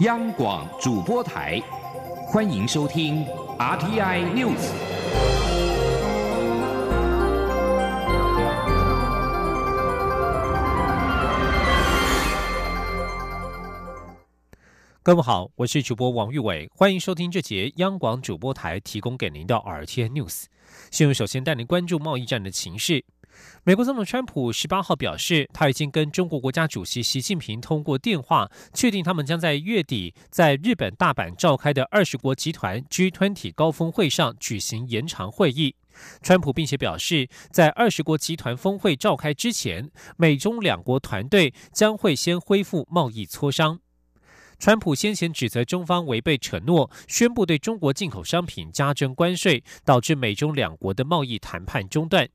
央广主播台，欢迎收听 RTI News。各位好，我是主播王玉伟，欢迎收听这节央广主播台提供给您的 RTI News。新闻首先带您关注贸易战的情势。美国总统川普十八号表示，他已经跟中国国家主席习近平通过电话，确定他们将在月底在日本大阪召开的二十国集团 G20 高峰会上举行延长会议。川普并且表示，在二十国集团峰会召开之前，美中两国团队将会先恢复贸易磋商。川普先前指责中方违背承诺，宣布对中国进口商品加征关税，导致美中两国的贸易谈判中断。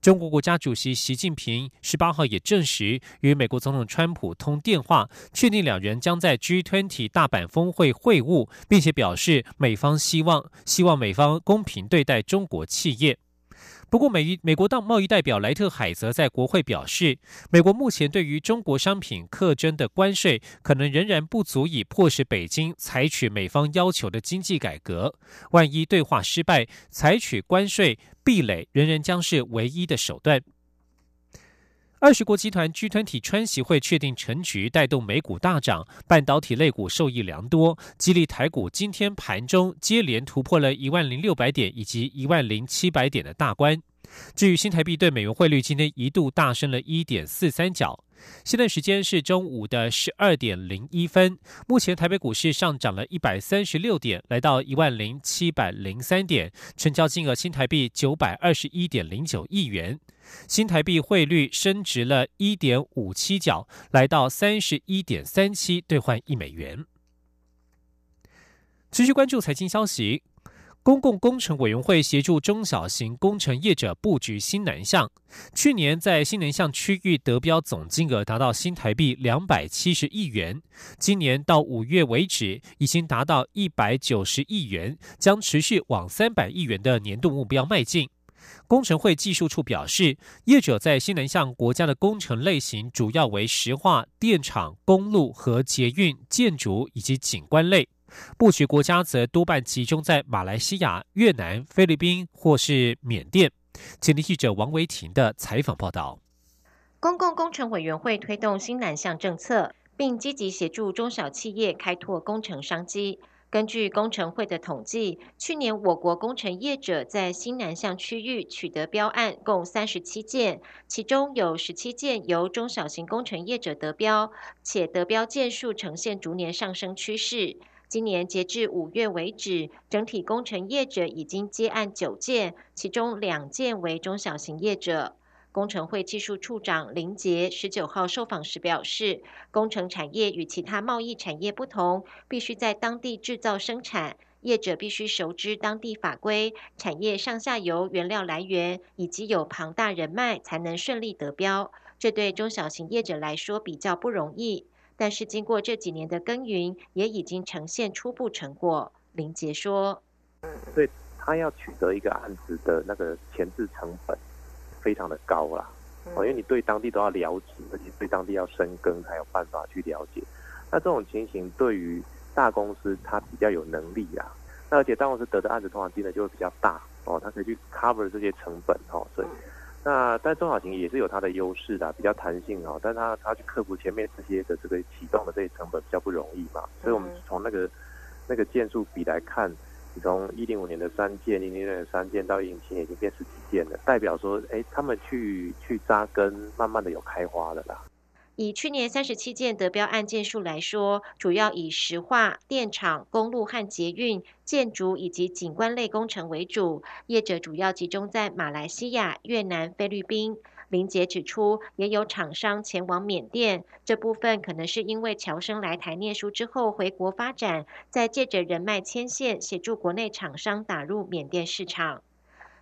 中国国家主席习近平十八号也证实与美国总统川普通电话，确定两人将在 G20 大阪峰会会晤，并且表示美方希望希望美方公平对待中国企业。不过，美美国当贸易代表莱特海则在国会表示，美国目前对于中国商品课征的关税，可能仍然不足以迫使北京采取美方要求的经济改革。万一对话失败，采取关税壁垒仍然将是唯一的手段。二十国集团 G 团体川席会确定成局，带动美股大涨，半导体类股受益良多，激励台股今天盘中接连突破了一万零六百点以及一万零七百点的大关。至于新台币对美元汇率，今天一度大升了一点四三角。现在时间是中午的十二点零一分。目前台北股市上涨了一百三十六点，来到一万零七百零三点，成交金额新台币九百二十一点零九亿元。新台币汇率升值了一点五七角，来到三十一点三七兑换一美元。持续关注财经消息。公共工程委员会协助中小型工程业者布局新南向，去年在新南向区域得标总金额达到新台币两百七十亿元，今年到五月为止已经达到一百九十亿元，将持续往三百亿元的年度目标迈进。工程会技术处表示，业者在新南向国家的工程类型主要为石化、电厂、公路和捷运、建筑以及景观类。布局国家则多半集中在马来西亚、越南、菲律宾或是缅甸。前天记者王维婷的采访报道。公共工程委员会推动新南向政策，并积极协助中小企业开拓工程商机。根据工程会的统计，去年我国工程业者在新南向区域取得标案共三十七件，其中有十七件由中小型工程业者得标，且得标件数呈现逐年上升趋势。今年截至五月为止，整体工程业者已经接案九件，其中两件为中小型业者。工程会技术处长林杰十九号受访时表示，工程产业与其他贸易产业不同，必须在当地制造生产，业者必须熟知当地法规、产业上下游原料来源，以及有庞大人脉，才能顺利得标。这对中小型业者来说比较不容易。但是经过这几年的耕耘，也已经呈现初步成果。林杰说：“所以他要取得一个案子的那个前置成本非常的高啦，哦，因为你对当地都要了解，而且对当地要深耕，才有办法去了解。那这种情形对于大公司，它比较有能力啊。那而且大公司得的案子通常金额就会比较大哦，它可以去 cover 这些成本哦，所以。”那但中小型也是有它的优势的，比较弹性哦，但它它去克服前面这些的这个启动的这些成本比较不容易嘛，所以我们从那个那个件数比来看，你从一零五年的三件，零零年的三件到一零七年已经变十几件了，代表说，哎，他们去去扎根，慢慢的有开花了啦。以去年三十七件得标案件数来说，主要以石化、电厂、公路和捷运、建筑以及景观类工程为主，业者主要集中在马来西亚、越南、菲律宾。林杰指出，也有厂商前往缅甸，这部分可能是因为侨生来台念书之后回国发展，再借着人脉牵线，协助国内厂商打入缅甸市场。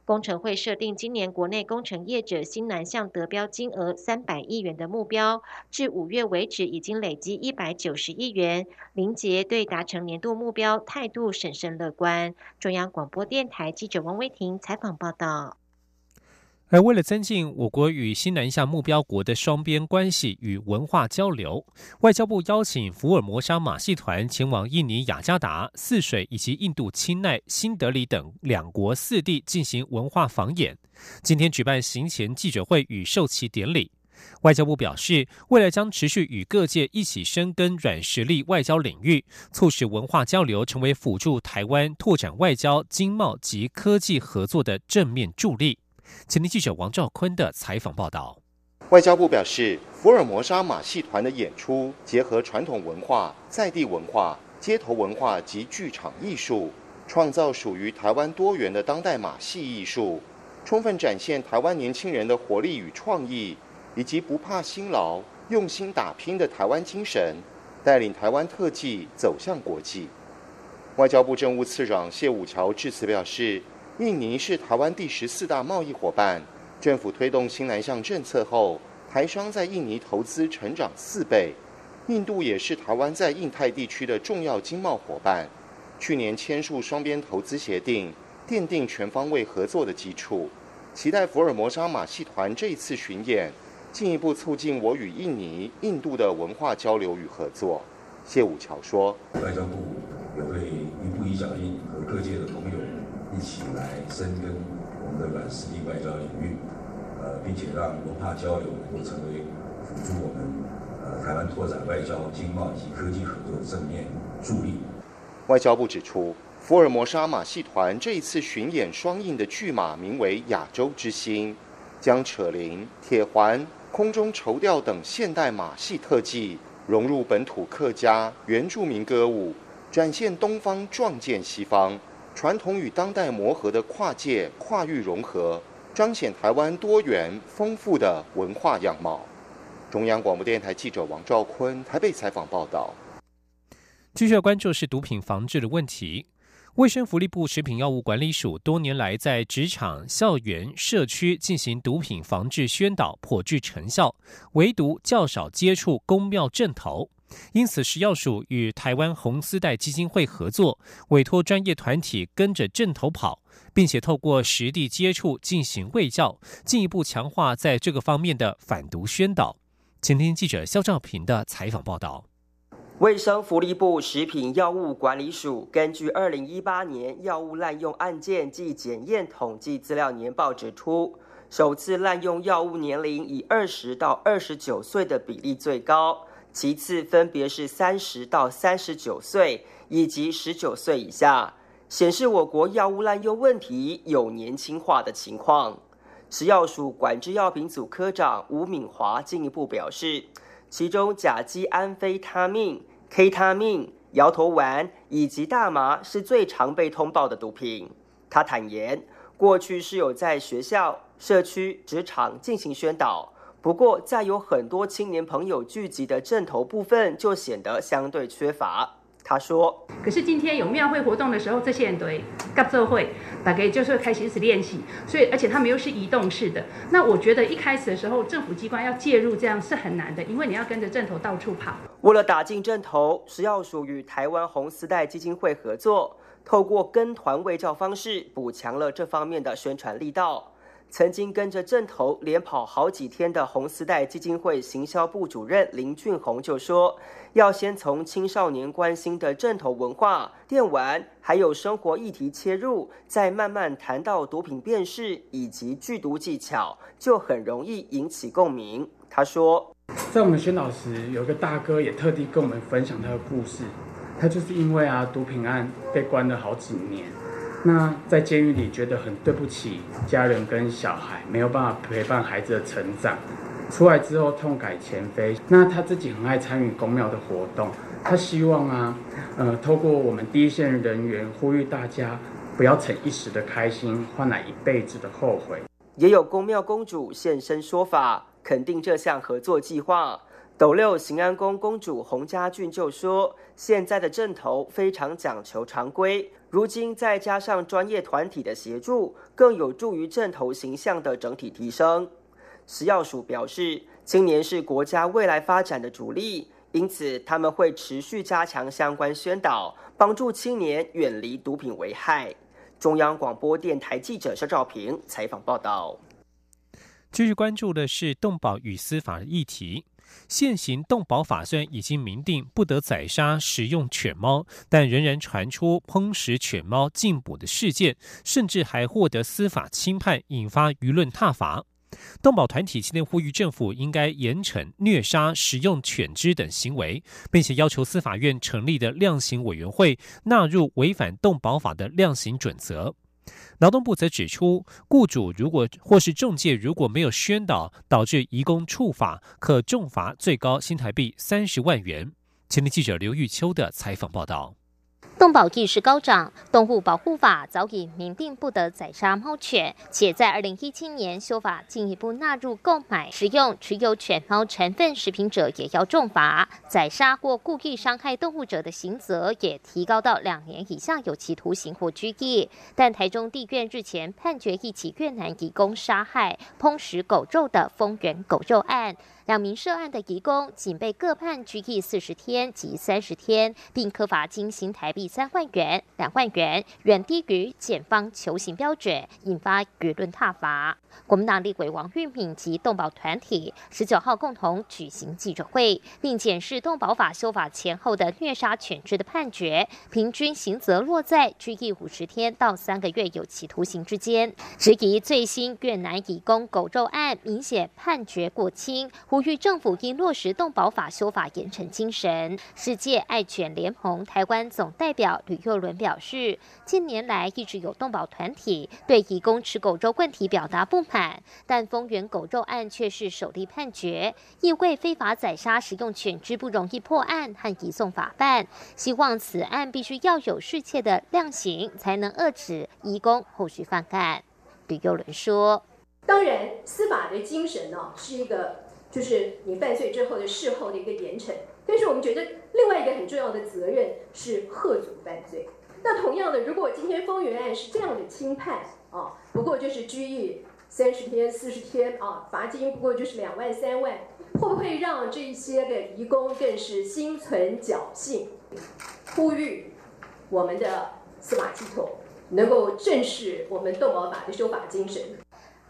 工程会设定今年国内工程业者新南向得标金额三百亿元的目标，至五月为止已经累积一百九十亿元。林杰对达成年度目标态度审慎乐观。中央广播电台记者王威婷采访报道。而为了增进我国与新南向目标国的双边关系与文化交流，外交部邀请福尔摩沙马戏团前往印尼雅加达、泗水以及印度钦奈、新德里等两国四地进行文化访演。今天举办行前记者会与授旗典礼。外交部表示，未来将持续与各界一起深耕软实力外交领域，促使文化交流成为辅助台湾拓展外交、经贸及科技合作的正面助力。前天记者王兆坤的采访报道。外交部表示，福尔摩沙马戏团的演出结合传统文化、在地文化、街头文化及剧场艺术，创造属于台湾多元的当代马戏艺术，充分展现台湾年轻人的活力与创意，以及不怕辛劳、用心打拼的台湾精神，带领台湾特技走向国际。外交部政务次长谢武桥致辞表示。印尼是台湾第十四大贸易伙伴，政府推动新南向政策后，台商在印尼投资成长四倍。印度也是台湾在印太地区的重要经贸伙伴，去年签署双边投资协定，奠定全方位合作的基础。期待福尔摩沙马戏团这一次巡演，进一步促进我与印尼、印度的文化交流与合作。谢武桥说：“外交部也会一步一脚印和各界的朋友。”一起来深耕我们的软实力外交领域，呃，并且让文化交流能够成为辅助我们呃台湾拓展外交、经贸及科技合作的正面助力。外交部指出，福尔摩沙马戏团这一次巡演双印的巨马名为“亚洲之星”，将扯铃、铁环、空中绸吊等现代马戏特技融入本土客家、原住民歌舞，展现东方撞见西方。传统与当代磨合的跨界跨域融合，彰显台湾多元丰富的文化样貌。中央广播电台记者王兆坤台北采访报道。继续要关注是毒品防治的问题。卫生福利部食品药物管理署多年来在职场、校园、社区进行毒品防治宣导，颇具成效，唯独较少接触公庙镇头。因此，食药署与台湾红丝带基金会合作，委托专业团体跟着镇头跑，并且透过实地接触进行卫教，进一步强化在这个方面的反毒宣导。请听记者肖兆平的采访报道。卫生福利部食品药物管理署根据二零一八年药物滥用案件及检验统计资料年报指出，首次滥用药物年龄以二十到二十九岁的比例最高。其次分别是三十到三十九岁以及十九岁以下，显示我国药物滥用问题有年轻化的情况。食药署管制药品组科长吴敏华进一步表示，其中甲基安非他命、K 他命、摇头丸以及大麻是最常被通报的毒品。他坦言，过去是有在学校、社区、职场进行宣导。不过，在有很多青年朋友聚集的镇头部分，就显得相对缺乏。他说：“可是今天有庙会活动的时候，这些人对合作会大概就是开始一直练习，所以而且他们又是移动式的。那我觉得一开始的时候，政府机关要介入，这样是很难的，因为你要跟着镇头到处跑。为了打进镇头，食药署与台湾红丝带基金会合作，透过跟团卫教方式，补强了这方面的宣传力道。”曾经跟着镇头连跑好几天的红丝带基金会行销部主任林俊宏就说：“要先从青少年关心的镇头文化、电玩还有生活议题切入，再慢慢谈到毒品辨识以及剧毒技巧，就很容易引起共鸣。”他说：“在我们宣导时，有一个大哥也特地跟我们分享他的故事，他就是因为啊毒品案被关了好几年。”那在监狱里觉得很对不起家人跟小孩，没有办法陪伴孩子的成长。出来之后痛改前非。那他自己很爱参与公庙的活动，他希望啊，呃，透过我们第一线人员呼吁大家，不要逞一时的开心换来一辈子的后悔。也有公庙公主现身说法，肯定这项合作计划。斗六行安宫公主洪家俊就说：“现在的阵头非常讲求常规，如今再加上专业团体的协助，更有助于镇头形象的整体提升。”食药署表示，青年是国家未来发展的主力，因此他们会持续加强相关宣导，帮助青年远离毒品危害。中央广播电台记者肖兆平采访报道。继续关注的是动保与司法议题。现行动保法虽然已经明定不得宰杀食用犬猫，但仍然传出烹食犬猫禁捕的事件，甚至还获得司法轻判，引发舆论挞伐。动保团体今天呼吁政府应该严惩虐杀食用犬只等行为，并且要求司法院成立的量刑委员会纳入违反动保法的量刑准则。劳动部则指出，雇主如果或是中介如果没有宣导导致移工处罚，可重罚最高新台币三十万元。前面记者刘玉秋的采访报道。动保意识高涨，动物保护法早已明定不得宰杀猫犬，且在二零一七年修法进一步纳入购买、食用、持有犬猫成分食品者也要重罚，宰杀或故意伤害动物者的刑责也提高到两年以下有期徒刑或拘役。但台中地院日前判决一起越南移工杀害、烹食狗肉的丰原狗肉案。两名涉案的移工仅被各判拘役四十天及三十天，并科罚金新台币三万元、两万元，远低于检方求刑标准，引发舆论挞伐。国民党立委王玉敏及动保团体十九号共同举行记者会，并检视动保法修法前后的虐杀犬只的判决，平均刑责落在拘役五十天到三个月有期徒刑之间，质疑最新越南移工狗肉案明显判决过轻。呼吁政府应落实动保法修法严惩精神。世界爱犬联盟台湾总代表吕佑伦表示，近年来一直有动保团体对移工吃狗肉问题表达不满，但丰原狗肉案却是首例判决，因为非法宰杀食用犬只不容易破案和移送法办。希望此案必须要有适切的量刑，才能遏止移工后续犯案。吕佑伦说：“当然，司法的精神呢，是一个。”就是你犯罪之后的事后的一个严惩，但是我们觉得另外一个很重要的责任是贺阻犯罪。那同样的，如果今天丰原案是这样的轻判啊，不过就是拘役三十天、四十天啊，罚金不过就是两万、三万，会不会让这些个移工更是心存侥幸？呼吁我们的司法系统能够正视我们动保法的修法精神。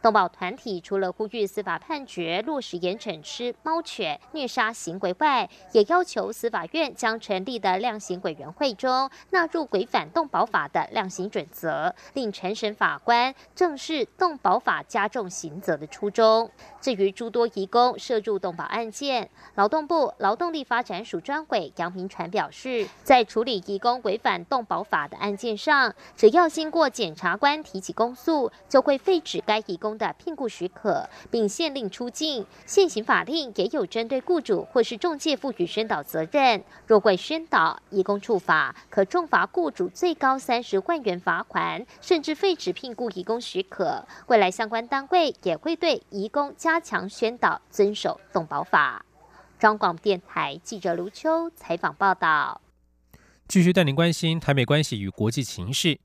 动保团体除了呼吁司法判决落实严惩吃猫犬虐杀行为外，也要求司法院将成立的量刑委员会中纳入违反动保法的量刑准则，令陈审法官正视动保法加重刑责的初衷。至于诸多移工涉入动保案件，劳动部劳动力发展署专委杨明传表示，在处理移工违反动保法的案件上，只要经过检察官提起公诉，就会废止该移工。的聘雇许可，并限令出境。现行法令也有针对雇主或是中介赋予宣导责任，若未宣导，移工处罚可重罚雇主最高三十万元罚款，甚至废止聘雇移工许可。未来相关单位也会对移工加强宣导，遵守动保法。中广电台记者卢秋采访报道。继续带您关心台美关系与国际情势。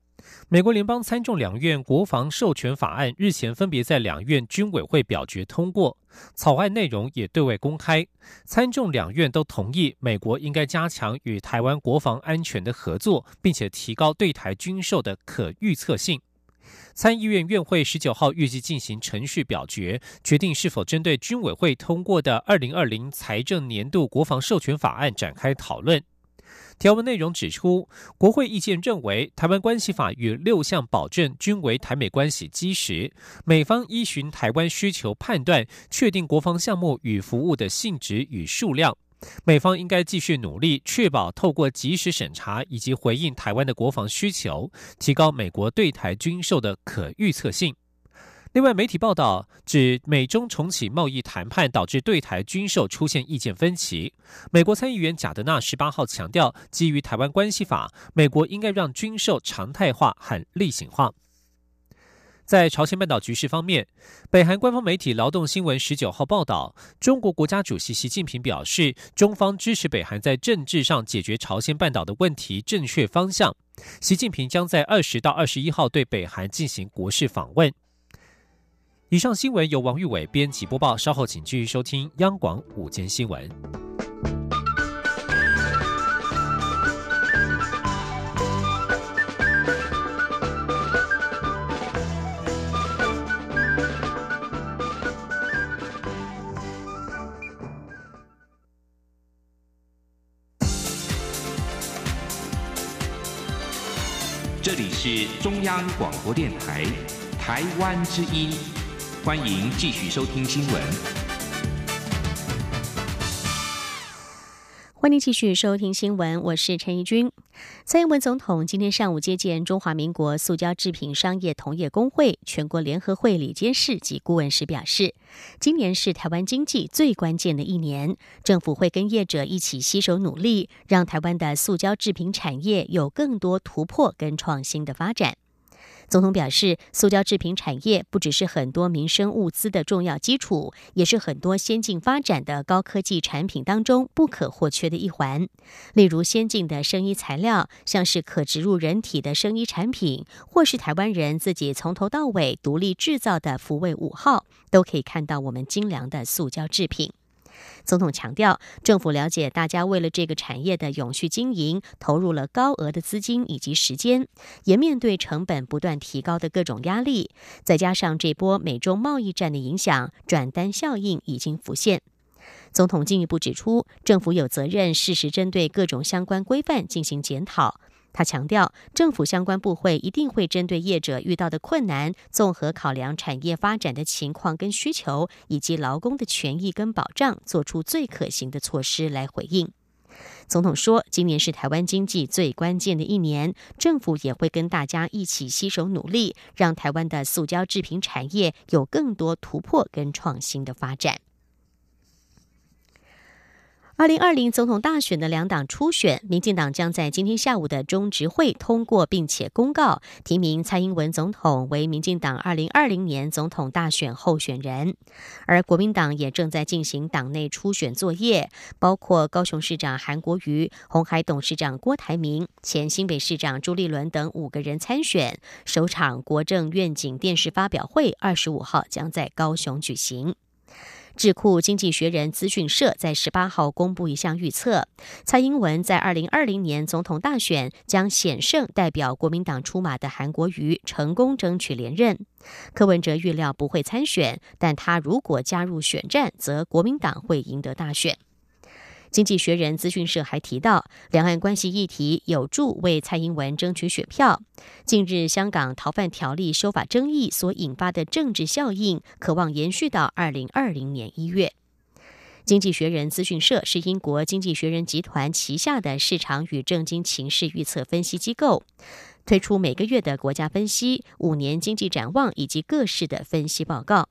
美国联邦参众两院国防授权法案日前分别在两院军委会表决通过，草案内容也对外公开。参众两院都同意，美国应该加强与台湾国防安全的合作，并且提高对台军售的可预测性。参议院院会十九号预计进行程序表决，决定是否针对军委会通过的二零二零财政年度国防授权法案展开讨论。条文内容指出，国会意见认为，《台湾关系法》与六项保证均为台美关系基石，美方依循台湾需求判断，确定国防项目与服务的性质与数量。美方应该继续努力，确保透过及时审查以及回应台湾的国防需求，提高美国对台军售的可预测性。另外，媒体报道指，美中重启贸易谈判导致对台军售出现意见分歧。美国参议员贾德纳十八号强调，基于《台湾关系法》，美国应该让军售常态化和例行化。在朝鲜半岛局势方面，北韩官方媒体劳动新闻十九号报道，中国国家主席习近平表示，中方支持北韩在政治上解决朝鲜半岛的问题，正确方向。习近平将在二十到二十一号对北韩进行国事访问。以上新闻由王玉伟编辑播报，稍后请继续收听央广午间新闻。这里是中央广播电台台湾之音。欢迎继续收听新闻。欢迎继续收听新闻，我是陈怡君。蔡英文总统今天上午接见中华民国塑胶制品商业同业工会全国联合会理监事及顾问时表示，今年是台湾经济最关键的一年，政府会跟业者一起携手努力，让台湾的塑胶制品产业有更多突破跟创新的发展。总统表示，塑胶制品产业不只是很多民生物资的重要基础，也是很多先进发展的高科技产品当中不可或缺的一环。例如，先进的生医材料，像是可植入人体的生医产品，或是台湾人自己从头到尾独立制造的福卫五号，都可以看到我们精良的塑胶制品。总统强调，政府了解大家为了这个产业的永续经营，投入了高额的资金以及时间，也面对成本不断提高的各种压力，再加上这波美中贸易战的影响，转单效应已经浮现。总统进一步指出，政府有责任适时针对各种相关规范进行检讨。他强调，政府相关部会一定会针对业者遇到的困难，综合考量产业发展的情况跟需求，以及劳工的权益跟保障，做出最可行的措施来回应。总统说，今年是台湾经济最关键的一年，政府也会跟大家一起携手努力，让台湾的塑胶制品产业有更多突破跟创新的发展。二零二零总统大选的两党初选，民进党将在今天下午的中执会通过，并且公告提名蔡英文总统为民进党二零二零年总统大选候选人。而国民党也正在进行党内初选作业，包括高雄市长韩国瑜、红海董事长郭台铭、前新北市长朱立伦等五个人参选。首场国政愿景电视发表会二十五号将在高雄举行。智库经济学人资讯社在十八号公布一项预测，蔡英文在二零二零年总统大选将险胜代表国民党出马的韩国瑜，成功争取连任。柯文哲预料不会参选，但他如果加入选战，则国民党会赢得大选。经济学人资讯社还提到，两岸关系议题有助为蔡英文争取选票。近日，香港逃犯条例修法争议所引发的政治效应，渴望延续到二零二零年一月。经济学人资讯社是英国经济学人集团旗下的市场与政经情势预测分析机构，推出每个月的国家分析、五年经济展望以及各式的分析报告。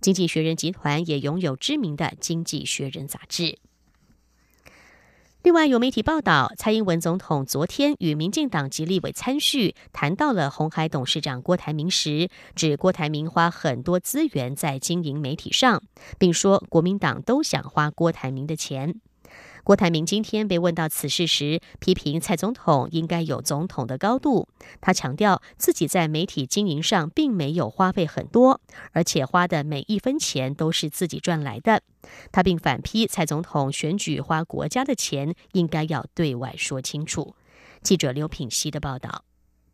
经济学人集团也拥有知名的《经济学人》杂志。另外，有媒体报道，蔡英文总统昨天与民进党籍立委参叙，谈到了红海董事长郭台铭时，指郭台铭花很多资源在经营媒体上，并说国民党都想花郭台铭的钱。郭台铭今天被问到此事时，批评蔡总统应该有总统的高度。他强调自己在媒体经营上并没有花费很多，而且花的每一分钱都是自己赚来的。他并反批蔡总统选举花国家的钱，应该要对外说清楚。记者刘品熙的报道：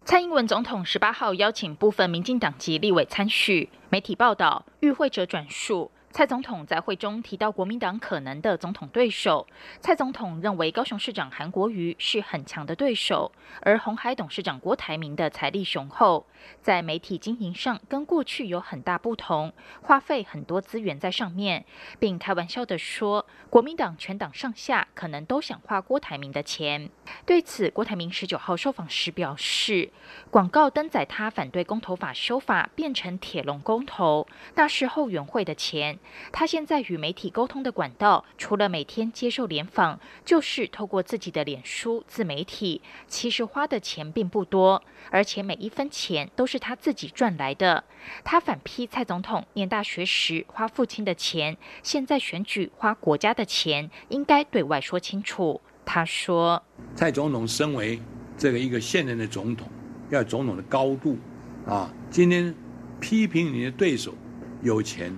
蔡英文总统十八号邀请部分民进党籍立委参叙。媒体报道，与会者转述。蔡总统在会中提到国民党可能的总统对手。蔡总统认为高雄市长韩国瑜是很强的对手，而红海董事长郭台铭的财力雄厚，在媒体经营上跟过去有很大不同，花费很多资源在上面，并开玩笑的说，国民党全党上下可能都想花郭台铭的钱。对此，郭台铭十九号受访时表示，广告登载他反对公投法修法变成铁笼公投，那是后援会的钱。他现在与媒体沟通的管道，除了每天接受联访，就是透过自己的脸书自媒体。其实花的钱并不多，而且每一分钱都是他自己赚来的。他反批蔡总统念大学时花父亲的钱，现在选举花国家的钱，应该对外说清楚。他说：“蔡总统身为这个一个现任的总统，要总统的高度啊，今天批评你的对手有钱。”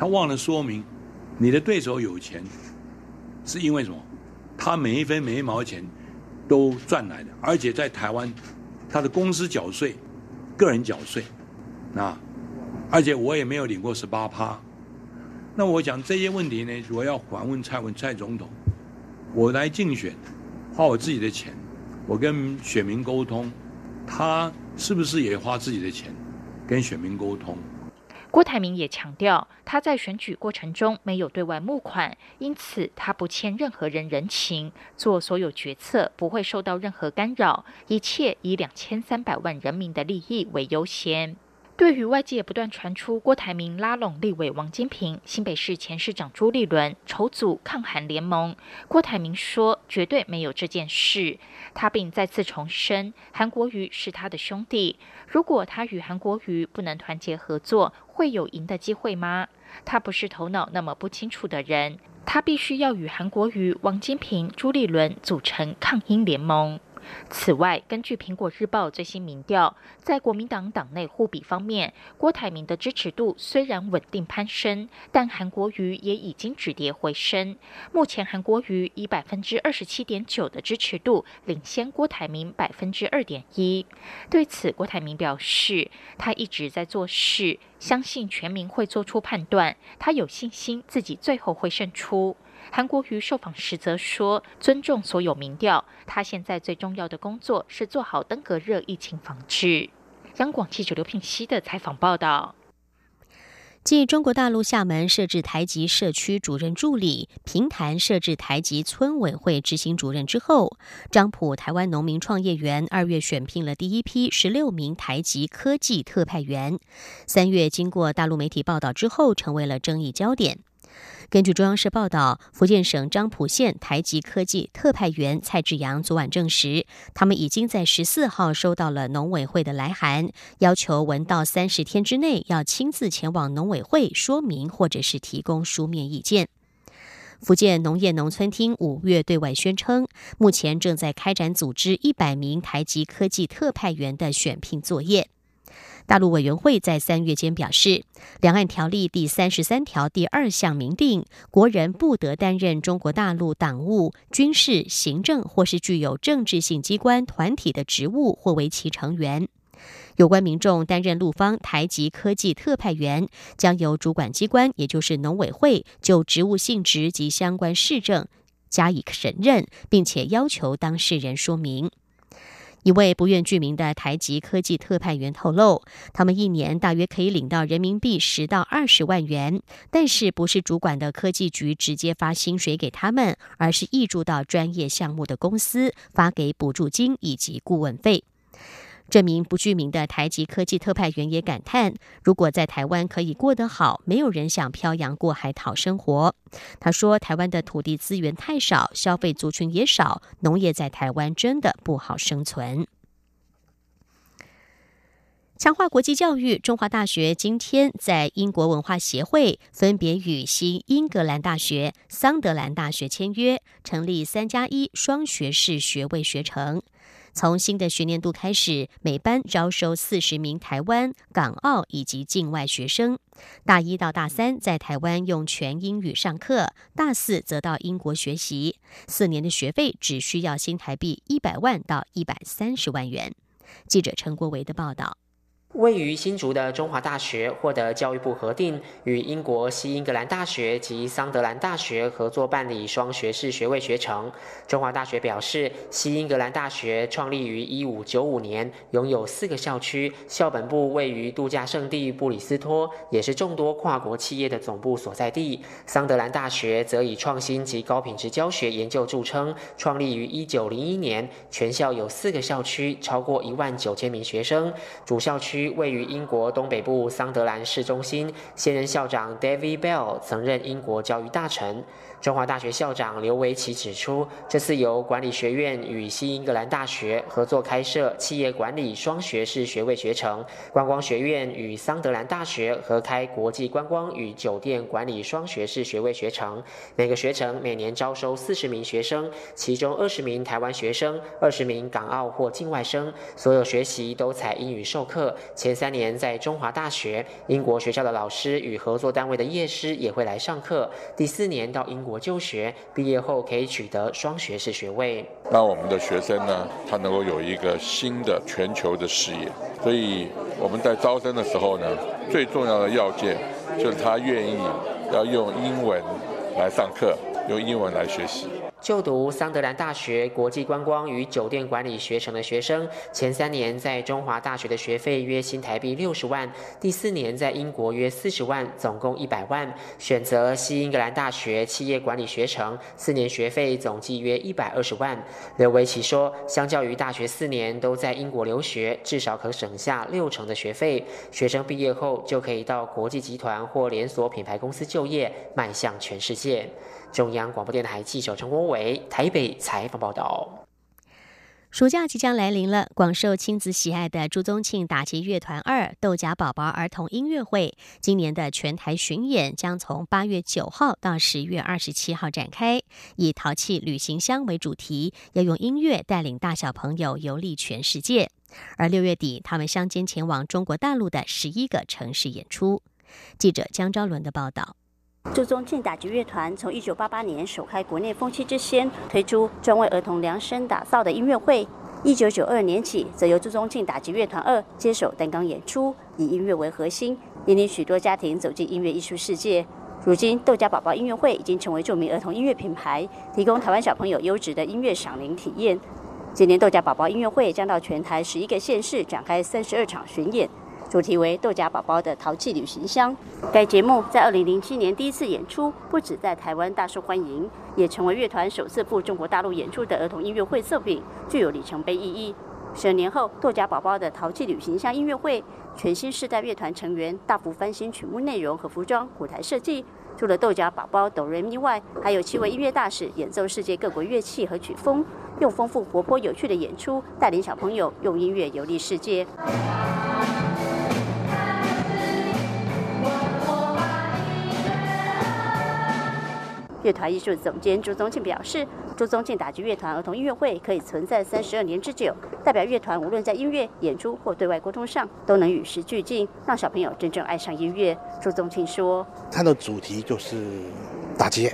他忘了说明，你的对手有钱，是因为什么？他每一分每一毛钱都赚来的，而且在台湾，他的公司缴税，个人缴税，啊，而且我也没有领过十八趴。那我讲这些问题呢，我要反问蔡文蔡总统，我来竞选，花我自己的钱，我跟选民沟通，他是不是也花自己的钱跟选民沟通？郭台铭也强调，他在选举过程中没有对外募款，因此他不欠任何人人情，做所有决策不会受到任何干扰，一切以两千三百万人民的利益为优先。对于外界不断传出郭台铭拉拢立委王金平、新北市前市长朱立伦筹组抗韩联盟，郭台铭说绝对没有这件事。他并再次重申，韩国瑜是他的兄弟。如果他与韩国瑜不能团结合作，会有赢的机会吗？他不是头脑那么不清楚的人，他必须要与韩国瑜、王金平、朱立伦组成抗英联盟。此外，根据《苹果日报》最新民调，在国民党党内互比方面，郭台铭的支持度虽然稳定攀升，但韩国瑜也已经止跌回升。目前，韩国瑜以百分之二十七点九的支持度领先郭台铭百分之二点一。对此，郭台铭表示，他一直在做事，相信全民会做出判断，他有信心自己最后会胜出。韩国瑜受访时则说：“尊重所有民调，他现在最重要的工作是做好登革热疫情防治。”央广记者刘聘熙的采访报道。继中国大陆厦门设置台籍社区主任助理、平潭设置台籍村委会执行主任之后，漳浦台湾农民创业园二月选聘了第一批十六名台籍科技特派员，三月经过大陆媒体报道之后，成为了争议焦点。根据中央社报道，福建省漳浦县台籍科技特派员蔡志阳昨晚证实，他们已经在十四号收到了农委会的来函，要求文到三十天之内要亲自前往农委会说明或者是提供书面意见。福建农业农村厅五月对外宣称，目前正在开展组织一百名台籍科技特派员的选聘作业。大陆委员会在三月间表示，《两岸条例》第三十三条第二项明定，国人不得担任中国大陆党务、军事、行政或是具有政治性机关、团体的职务或为其成员。有关民众担任陆方台籍科技特派员，将由主管机关，也就是农委会，就职务性质及相关事政加以审认，并且要求当事人说明。一位不愿具名的台籍科技特派员透露，他们一年大约可以领到人民币十到二十万元，但是不是主管的科技局直接发薪水给他们，而是挹注到专业项目的公司发给补助金以及顾问费。这名不具名的台籍科技特派员也感叹：“如果在台湾可以过得好，没有人想漂洋过海讨生活。”他说：“台湾的土地资源太少，消费族群也少，农业在台湾真的不好生存。”强化国际教育，中华大学今天在英国文化协会分别与新英格兰大学、桑德兰大学签约，成立三加一双学士学位学程。从新的学年度开始，每班招收四十名台湾、港澳以及境外学生。大一到大三在台湾用全英语上课，大四则到英国学习。四年的学费只需要新台币一百万到一百三十万元。记者陈国维的报道。位于新竹的中华大学获得教育部核定，与英国西英格兰大学及桑德兰大学合作办理双学士学位学程。中华大学表示，西英格兰大学创立于一五九五年，拥有四个校区，校本部位于度假胜地布里斯托，也是众多跨国企业的总部所在地。桑德兰大学则以创新及高品质教学研究著称，创立于一九零一年，全校有四个校区，超过一万九千名学生，主校区。位于英国东北部桑德兰市中心，现任校长 David Bell 曾任英国教育大臣。中华大学校长刘维奇指出，这次由管理学院与西英格兰大学合作开设企业管理双学士学位学程，观光学院与桑德兰大学合开国际观光与酒店管理双学士学位学程。每个学程每年招收四十名学生，其中二十名台湾学生，二十名港澳或境外生。所有学习都采英语授课。前三年在中华大学，英国学校的老师与合作单位的业师也会来上课。第四年到英国。我就学毕业后可以取得双学士学位。那我们的学生呢，他能够有一个新的全球的视野。所以我们在招生的时候呢，最重要的要件就是他愿意要用英文来上课，用英文来学习。就读桑德兰大学国际观光与酒店管理学程的学生，前三年在中华大学的学费约新台币六十万，第四年在英国约四十万，总共一百万。选择西英格兰大学企业管理学程，四年学费总计约一百二十万。刘维奇说，相较于大学四年都在英国留学，至少可省下六成的学费。学生毕业后就可以到国际集团或连锁品牌公司就业，迈向全世界。中央广播电台记者陈国伟台北采访报道。暑假即将来临了，广受亲子喜爱的朱宗庆打击乐团二豆荚宝宝儿童音乐会，今年的全台巡演将从八月九号到十月二十七号展开，以淘气旅行箱为主题，要用音乐带领大小朋友游历全世界。而六月底，他们相间前往中国大陆的十一个城市演出。记者江昭伦的报道。朱宗庆打击乐团从一九八八年首开国内风气之先，推出专为儿童量身打造的音乐会。一九九二年起，则由朱宗庆打击乐团二接手担纲演出，以音乐为核心，引领许多家庭走进音乐艺术世界。如今，豆家宝宝音乐会已经成为著名儿童音乐品牌，提供台湾小朋友优质的音乐赏铃体验。今年豆家宝宝音乐会将到全台十一个县市展开三十二场巡演。主题为豆荚宝宝的淘气旅行箱。该节目在二零零七年第一次演出，不止在台湾大受欢迎，也成为乐团首次赴中国大陆演出的儿童音乐会作品，具有里程碑意义。十年后，豆荚宝宝的淘气旅行箱音乐会，全新世代乐团成员大幅翻新曲目内容和服装、舞台设计。除了豆荚宝宝哆瑞咪外，还有七位音乐大使演奏世界各国乐器和曲风，用丰富、活泼、有趣的演出，带领小朋友用音乐游历世界。乐团艺术总监朱宗庆表示：“朱宗庆打击乐团儿童音乐会可以存在三十二年之久，代表乐团无论在音乐演出或对外沟通上，都能与时俱进，让小朋友真正爱上音乐。”朱宗庆说：“他的主题就是打击，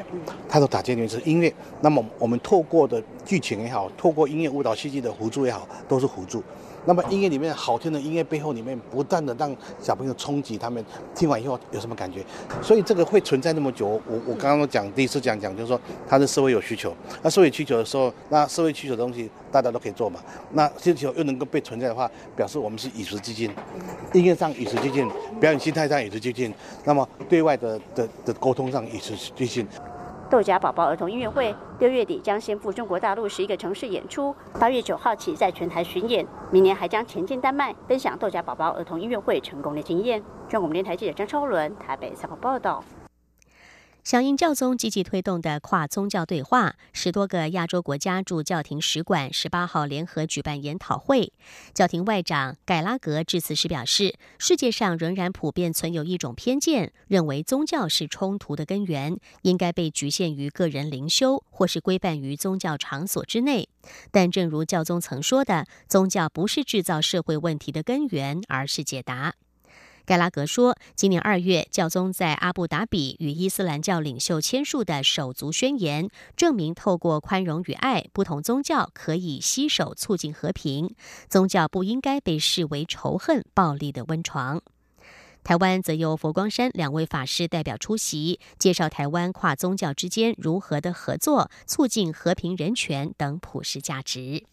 他的打击里是音乐。那么我们透过的剧情也好，透过音乐舞蹈戏剧的辅助也好，都是辅助。”那么音乐里面好听的音乐背后里面，不断的让小朋友冲击他们，听完以后有什么感觉？所以这个会存在那么久。我我刚刚讲第一次讲讲，就是说它的社会有需求，那社会需求的时候，那社会需求的东西大家都可以做嘛。那需求又能够被存在的话，表示我们是与时俱进，音乐上与时俱进，表演心态上与时俱进，那么对外的的的沟通上与时俱进。豆荚宝宝儿童音乐会六月底将先赴中国大陆十一个城市演出，八月九号起在全台巡演，明年还将前进丹麦，分享豆荚宝宝儿童音乐会成功的经验。中国电台记者张超伦台北采访报道。响应教宗积极推动的跨宗教对话，十多个亚洲国家驻教廷使馆十八号联合举办研讨会。教廷外长盖拉格致辞时表示，世界上仍然普遍存有一种偏见，认为宗教是冲突的根源，应该被局限于个人灵修，或是规范于宗教场所之内。但正如教宗曾说的，宗教不是制造社会问题的根源，而是解答。盖拉格说，今年二月，教宗在阿布达比与伊斯兰教领袖签署的手足宣言，证明透过宽容与爱，不同宗教可以携手促进和平。宗教不应该被视为仇恨、暴力的温床。台湾则由佛光山两位法师代表出席，介绍台湾跨宗教之间如何的合作，促进和平、人权等普世价值。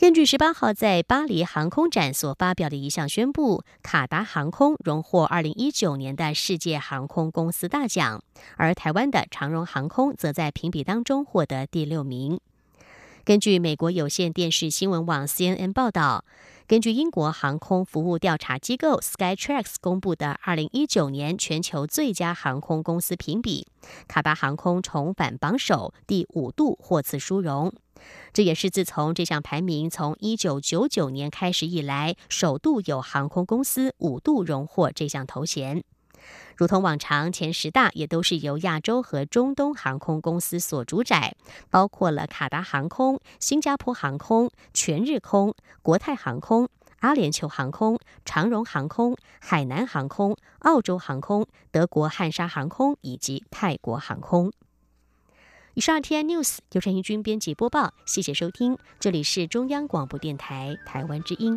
根据十八号在巴黎航空展所发表的一项宣布，卡达航空荣获二零一九年的世界航空公司大奖，而台湾的长荣航空则在评比当中获得第六名。根据美国有线电视新闻网 CNN 报道，根据英国航空服务调查机构 Skytrax 公布的二零一九年全球最佳航空公司评比，卡达航空重返榜首，第五度获此殊荣。这也是自从这项排名从一九九九年开始以来，首度有航空公司五度荣获这项头衔。如同往常，前十大也都是由亚洲和中东航空公司所主宰，包括了卡达航空、新加坡航空、全日空、国泰航空、阿联酋航空、长荣航空、海南航空、澳洲航空、德国汉莎航空以及泰国航空。以上 T I News 由陈怡君编辑播报，谢谢收听，这里是中央广播电台台湾之音。